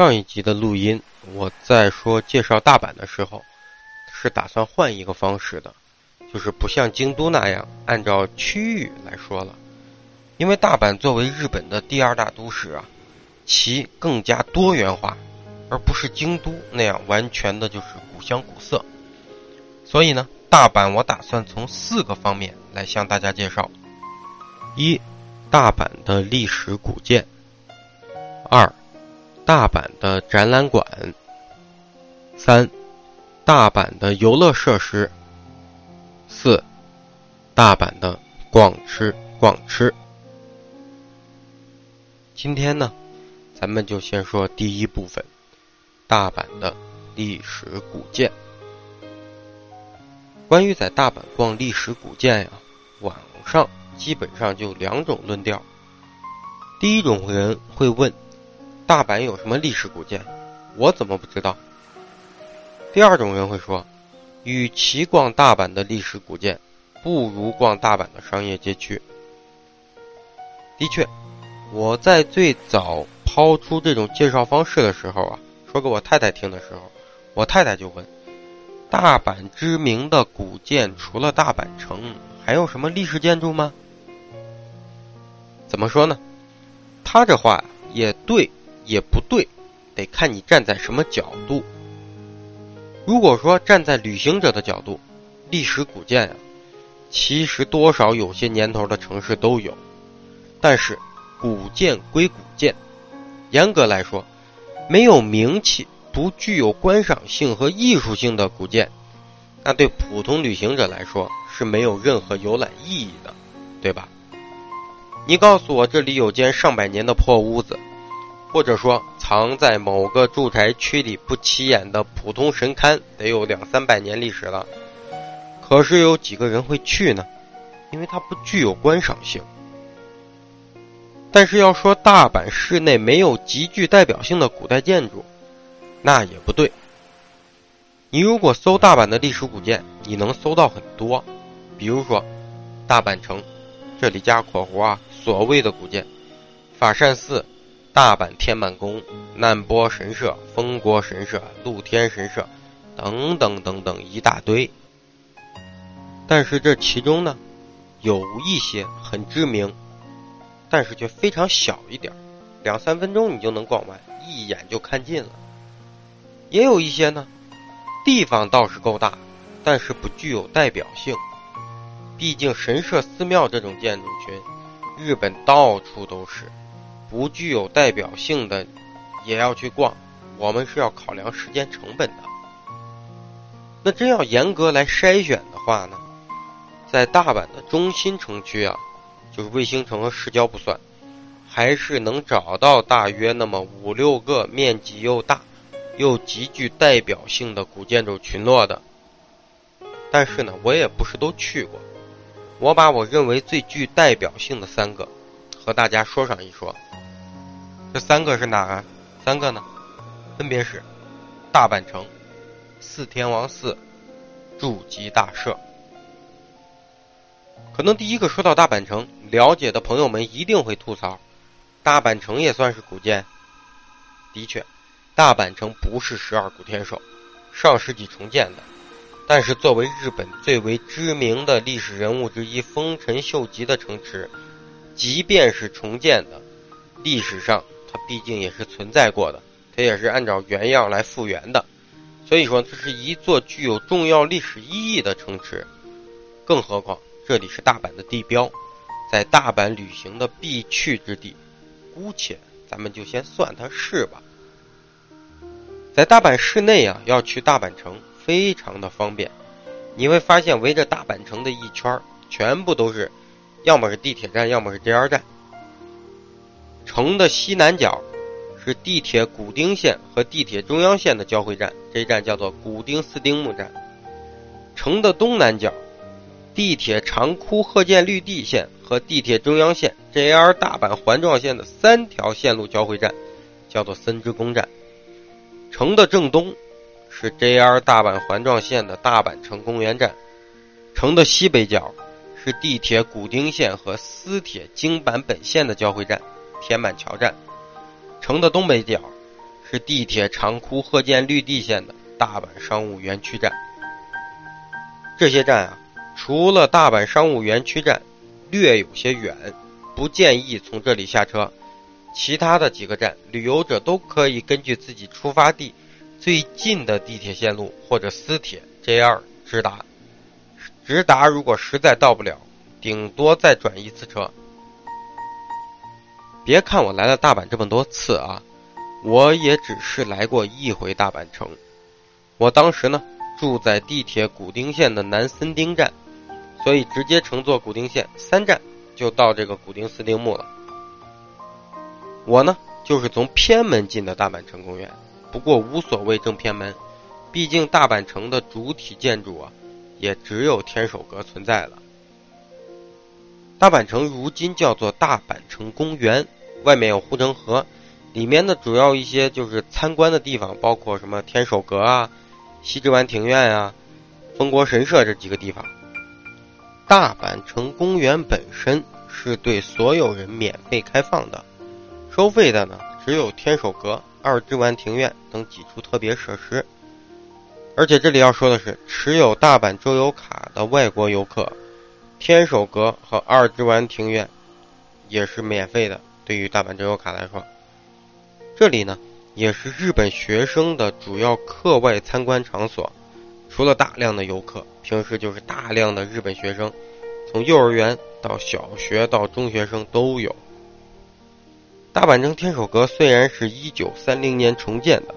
上一集的录音，我在说介绍大阪的时候，是打算换一个方式的，就是不像京都那样按照区域来说了。因为大阪作为日本的第二大都市啊，其更加多元化，而不是京都那样完全的就是古香古色。所以呢，大阪我打算从四个方面来向大家介绍：一、大阪的历史古建；二、大阪的展览馆，三，大阪的游乐设施，四，大阪的逛吃逛吃。今天呢，咱们就先说第一部分，大阪的历史古建。关于在大阪逛历史古建呀，网上基本上就两种论调。第一种人会问。大阪有什么历史古建？我怎么不知道？第二种人会说，与其逛大阪的历史古建，不如逛大阪的商业街区。的确，我在最早抛出这种介绍方式的时候啊，说给我太太听的时候，我太太就问：大阪知名的古建除了大阪城，还有什么历史建筑吗？怎么说呢？他这话也对。也不对，得看你站在什么角度。如果说站在旅行者的角度，历史古建呀，其实多少有些年头的城市都有。但是，古建归古建，严格来说，没有名气、不具有观赏性和艺术性的古建，那对普通旅行者来说是没有任何游览意义的，对吧？你告诉我，这里有间上百年的破屋子。或者说，藏在某个住宅区里不起眼的普通神龛，得有两三百年历史了。可是有几个人会去呢？因为它不具有观赏性。但是要说大阪市内没有极具代表性的古代建筑，那也不对。你如果搜大阪的历史古建，你能搜到很多，比如说大阪城，这里加括弧啊，所谓的古建，法善寺。大阪天满宫、难波神社、丰国神社、露天神社，等等等等一大堆。但是这其中呢，有一些很知名，但是却非常小一点两三分钟你就能逛完，一眼就看尽了。也有一些呢，地方倒是够大，但是不具有代表性。毕竟神社、寺庙这种建筑群，日本到处都是。不具有代表性的，也要去逛。我们是要考量时间成本的。那真要严格来筛选的话呢，在大阪的中心城区啊，就是卫星城和市郊不算，还是能找到大约那么五六个面积又大又极具代表性的古建筑群落的。但是呢，我也不是都去过。我把我认为最具代表性的三个和大家说上一说。这三个是哪个？三个呢？分别是大阪城、四天王寺、筑基大社。可能第一个说到大阪城，了解的朋友们一定会吐槽：大阪城也算是古建。的确，大阪城不是十二古天守，上世纪重建的。但是作为日本最为知名的历史人物之一丰臣秀吉的城池，即便是重建的，历史上。它毕竟也是存在过的，它也是按照原样来复原的，所以说这是一座具有重要历史意义的城池。更何况这里是大阪的地标，在大阪旅行的必去之地，姑且咱们就先算它是吧。在大阪市内啊，要去大阪城非常的方便，你会发现围着大阪城的一圈全部都是，要么是地铁站，要么是 JR 站。城的西南角是地铁古丁线和地铁中央线的交汇站，这一站叫做古丁四丁目站。城的东南角，地铁长枯鹤见绿地线和地铁中央线 JR 大阪环状线的三条线路交汇站，叫做森之宫站。城的正东是 JR 大阪环状线的大阪城公园站。城的西北角是地铁古丁线和私铁京阪本线的交汇站。天满桥站，城的东北角是地铁长枯贺建绿地线的大阪商务园区站。这些站啊，除了大阪商务园区站略有些远，不建议从这里下车。其他的几个站，旅游者都可以根据自己出发地最近的地铁线路或者私铁 JR 直达。直达如果实在到不了，顶多再转一次车。别看我来了大阪这么多次啊，我也只是来过一回大阪城。我当时呢住在地铁古丁线的南森町站，所以直接乘坐古丁线三站就到这个古丁四丁目了。我呢，就是从偏门进的大阪城公园，不过无所谓正偏门，毕竟大阪城的主体建筑啊，也只有天守阁存在了。大阪城如今叫做大阪城公园，外面有护城河，里面的主要一些就是参观的地方，包括什么天守阁啊、西之丸庭院啊、丰国神社这几个地方。大阪城公园本身是对所有人免费开放的。收费的呢，只有天守阁、二之丸庭院等几处特别设施。而且这里要说的是，持有大阪周游卡的外国游客，天守阁和二之丸庭院也是免费的。对于大阪周游卡来说，这里呢也是日本学生的主要课外参观场所。除了大量的游客，平时就是大量的日本学生，从幼儿园到小学到中学生都有。大阪城天守阁虽然是一九三零年重建的，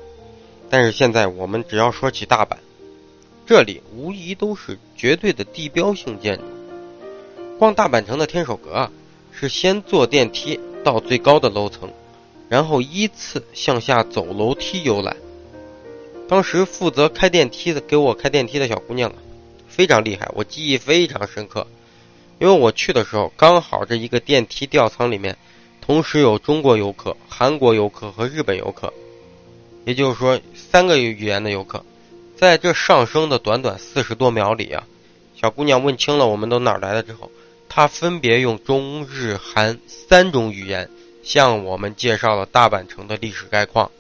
但是现在我们只要说起大阪，这里无疑都是绝对的地标性建筑。逛大阪城的天守阁啊，是先坐电梯到最高的楼层，然后依次向下走楼梯游览。当时负责开电梯的给我开电梯的小姑娘啊，非常厉害，我记忆非常深刻，因为我去的时候刚好这一个电梯吊舱里面。同时有中国游客、韩国游客和日本游客，也就是说三个语言的游客，在这上升的短短四十多秒里啊，小姑娘问清了我们都哪儿来的之后，她分别用中日韩三种语言向我们介绍了大阪城的历史概况，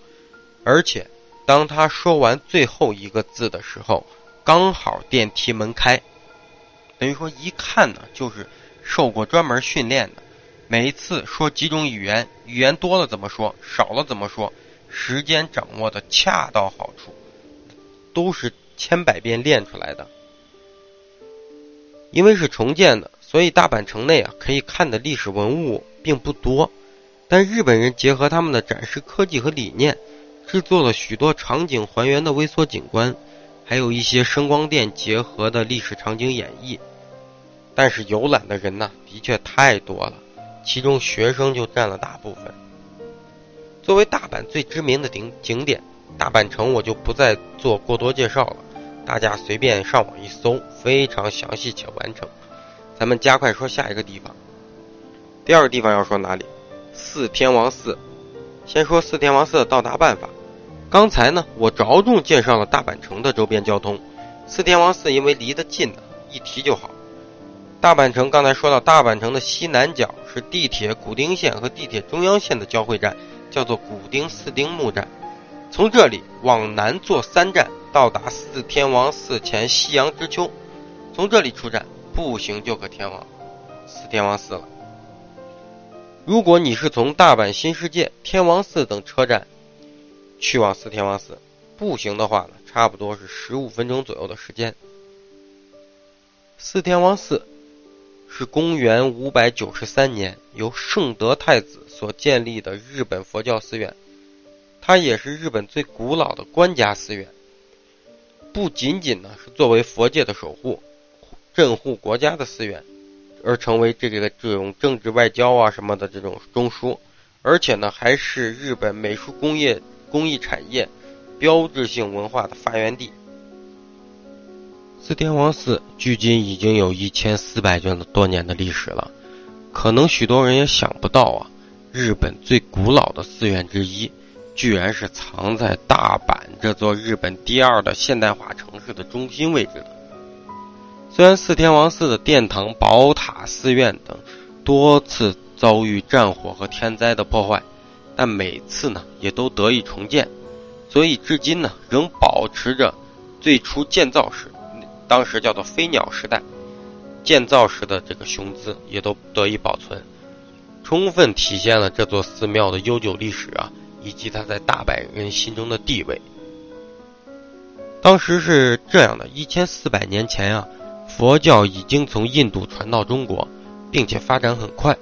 而且当她说完最后一个字的时候，刚好电梯门开，等于说一看呢就是受过专门训练的。每一次说几种语言，语言多了怎么说，少了怎么说，时间掌握的恰到好处，都是千百遍练出来的。因为是重建的，所以大阪城内啊可以看的历史文物并不多，但日本人结合他们的展示科技和理念，制作了许多场景还原的微缩景观，还有一些声光电结合的历史场景演绎。但是游览的人呢，的确太多了。其中学生就占了大部分。作为大阪最知名的景景点，大阪城我就不再做过多介绍了，大家随便上网一搜，非常详细且完整。咱们加快说下一个地方。第二个地方要说哪里？四天王寺。先说四天王寺的到达办法。刚才呢，我着重介绍了大阪城的周边交通，四天王寺因为离得近呢，一提就好。大阪城刚才说到，大阪城的西南角是地铁古丁线和地铁中央线的交汇站，叫做古丁四丁目站。从这里往南坐三站，到达四天王寺前夕阳之丘。从这里出站，步行就可前往四天王寺了。如果你是从大阪新世界、天王寺等车站去往四天王寺，步行的话呢，差不多是十五分钟左右的时间。四天王寺。是公元五百九十三年由圣德太子所建立的日本佛教寺院，它也是日本最古老的官家寺院。不仅仅呢是作为佛界的守护、镇护国家的寺院，而成为这个这种政治外交啊什么的这种中枢，而且呢还是日本美术工业工艺产业标志性文化的发源地。四天王寺距今已经有一千四百卷多年的历史了，可能许多人也想不到啊，日本最古老的寺院之一，居然是藏在大阪这座日本第二的现代化城市的中心位置的。虽然四天王寺的殿堂、宝塔、寺院等多次遭遇战火和天灾的破坏，但每次呢也都得以重建，所以至今呢仍保持着最初建造时，当时叫做飞鸟时代建造时的这个雄姿，也都得以保存，充分体现了这座寺庙的悠久历史啊，以及它在大阪人心中的地位。当时是这样的：一千四百年前啊，佛教已经从印度传到中国，并且发展很快。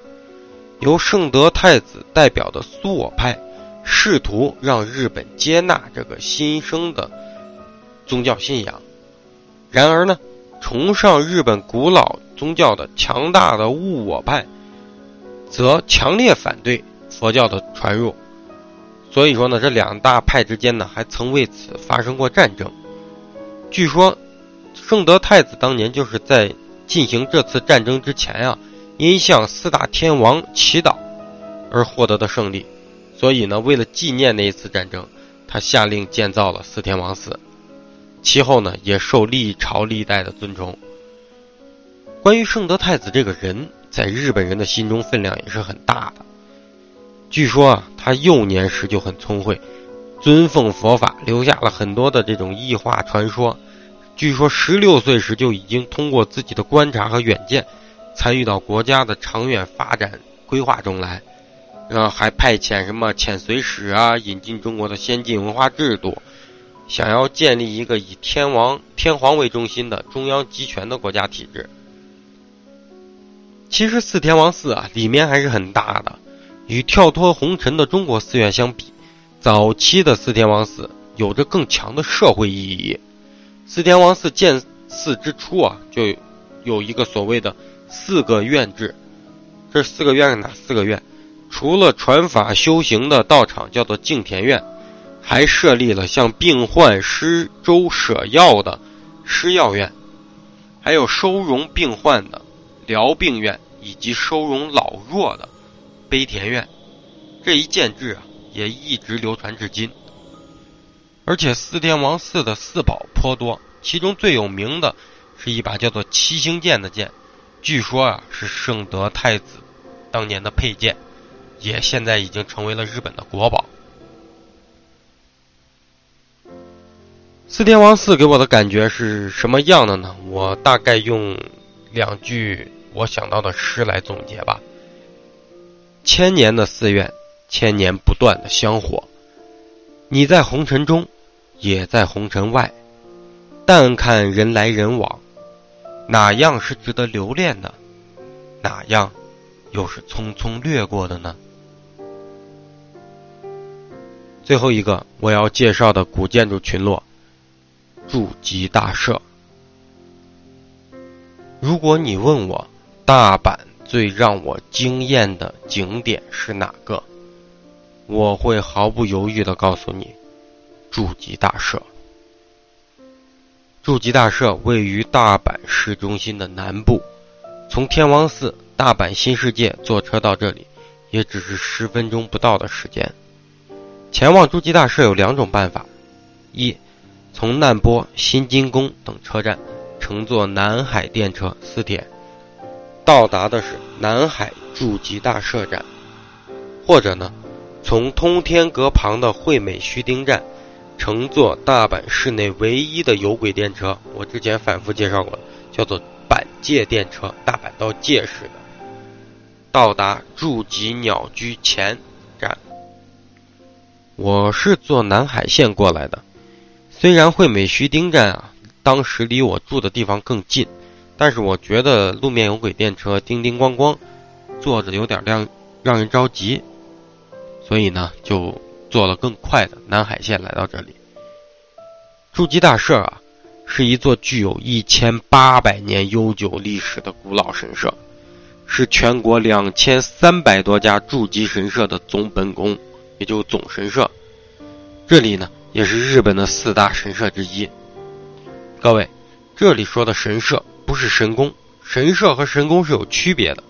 由圣德太子代表的苏我派，试图让日本接纳这个新生的宗教信仰。然而呢，崇尚日本古老宗教的强大的物我派，则强烈反对佛教的传入。所以说呢，这两大派之间呢，还曾为此发生过战争。据说，圣德太子当年就是在进行这次战争之前啊，因向四大天王祈祷而获得的胜利，所以呢，为了纪念那一次战争，他下令建造了四天王寺。其后呢，也受历朝历代的尊崇。关于圣德太子这个人，在日本人的心中分量也是很大的。据说啊，他幼年时就很聪慧。尊奉佛法，留下了很多的这种异化传说。据说十六岁时就已经通过自己的观察和远见，参与到国家的长远发展规划中来，然后还派遣什么遣隋使啊，引进中国的先进文化制度，想要建立一个以天王天皇为中心的中央集权的国家体制。其实四天王寺啊，里面还是很大的，与跳脱红尘的中国寺院相比。早期的四天王寺有着更强的社会意义。四天王寺建寺之初啊，就有一个所谓的四个院制。这四个院是哪四个院？除了传法修行的道场，叫做净田院，还设立了向病患施粥舍药的施药院，还有收容病患的疗病院，以及收容老弱的悲田院。这一建制啊。也一直流传至今，而且四天王寺的四宝颇多，其中最有名的是一把叫做七星剑的剑，据说啊是圣德太子当年的佩剑，也现在已经成为了日本的国宝。四天王寺给我的感觉是什么样的呢？我大概用两句我想到的诗来总结吧：千年的寺院。千年不断的香火，你在红尘中，也在红尘外。但看人来人往，哪样是值得留恋的？哪样又是匆匆掠过的呢？最后一个我要介绍的古建筑群落——筑吉大社。如果你问我大阪最让我惊艳的景点是哪个？我会毫不犹豫的告诉你，筑吉大社。筑吉大社位于大阪市中心的南部，从天王寺、大阪新世界坐车到这里，也只是十分钟不到的时间。前往筑吉大社有两种办法：一，从难波、新金宫等车站乘坐南海电车私铁，到达的是南海筑吉大社站；或者呢？从通天阁旁的惠美须町站，乘坐大阪市内唯一的有轨电车，我之前反复介绍过，叫做板界电车，大阪到界市的，到达筑吉鸟居前站。我是坐南海线过来的，虽然惠美须丁站啊，当时离我住的地方更近，但是我觉得路面有轨电车叮叮咣咣，坐着有点让让人着急。所以呢，就坐了更快的南海线来到这里。筑基大社啊，是一座具有一千八百年悠久历史的古老神社，是全国两千三百多家筑基神社的总本宫，也就总神社。这里呢，也是日本的四大神社之一。各位，这里说的神社不是神宫，神社和神宫是有区别的。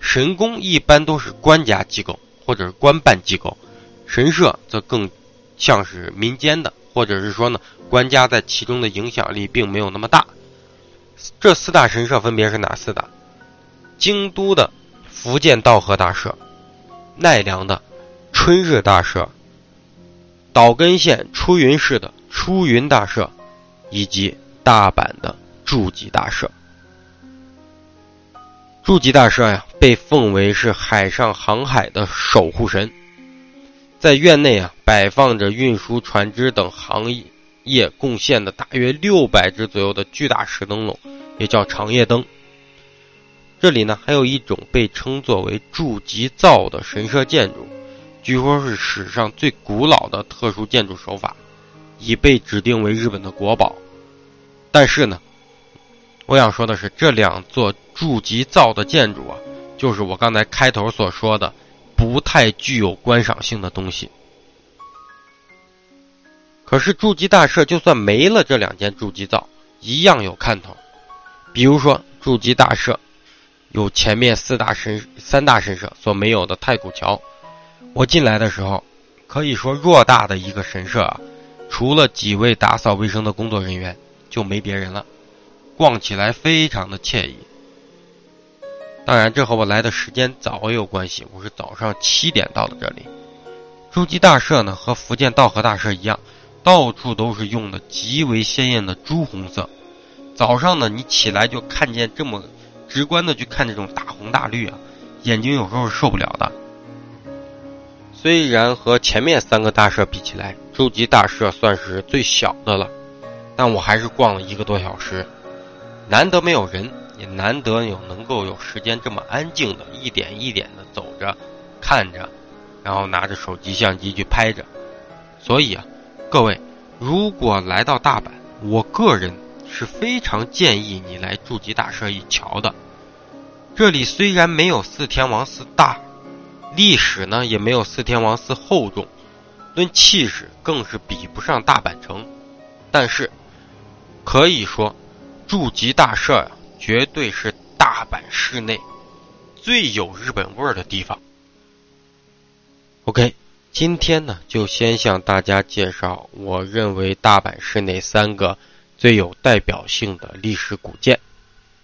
神宫一般都是官家机构。或者是官办机构，神社则更像是民间的，或者是说呢，官家在其中的影响力并没有那么大。这四大神社分别是哪四大？京都的福建道和大社，奈良的春日大社，岛根县出云市的出云大社，以及大阪的筑吉大社。筑吉大社呀，被奉为是海上航海的守护神。在院内啊，摆放着运输船只等行业贡献的大约六百只左右的巨大石灯笼，也叫长夜灯。这里呢，还有一种被称作为筑吉造的神社建筑，据说是史上最古老的特殊建筑手法，已被指定为日本的国宝。但是呢，我想说的是，这两座筑吉造的建筑啊，就是我刚才开头所说的。不太具有观赏性的东西。可是筑基大社就算没了这两件筑基造，一样有看头。比如说筑基大社有前面四大神三大神社所没有的太古桥。我进来的时候，可以说偌大的一个神社啊，除了几位打扫卫生的工作人员，就没别人了。逛起来非常的惬意。当然，这和我来的时间早也有关系。我是早上七点到的这里。诸暨大社呢，和福建道和大社一样，到处都是用的极为鲜艳的朱红色。早上呢，你起来就看见这么直观的去看这种大红大绿啊，眼睛有时候是受不了的。虽然和前面三个大社比起来，筑基大社算是最小的了，但我还是逛了一个多小时，难得没有人。也难得有能够有时间这么安静的一点一点的走着，看着，然后拿着手机相机去拍着。所以啊，各位，如果来到大阪，我个人是非常建议你来筑吉大社一瞧的。这里虽然没有四天王寺大，历史呢也没有四天王寺厚重，论气势更是比不上大阪城，但是可以说，筑吉大社呀。绝对是大阪市内最有日本味儿的地方。OK，今天呢就先向大家介绍我认为大阪市内三个最有代表性的历史古建，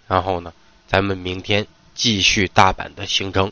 然后呢，咱们明天继续大阪的行程。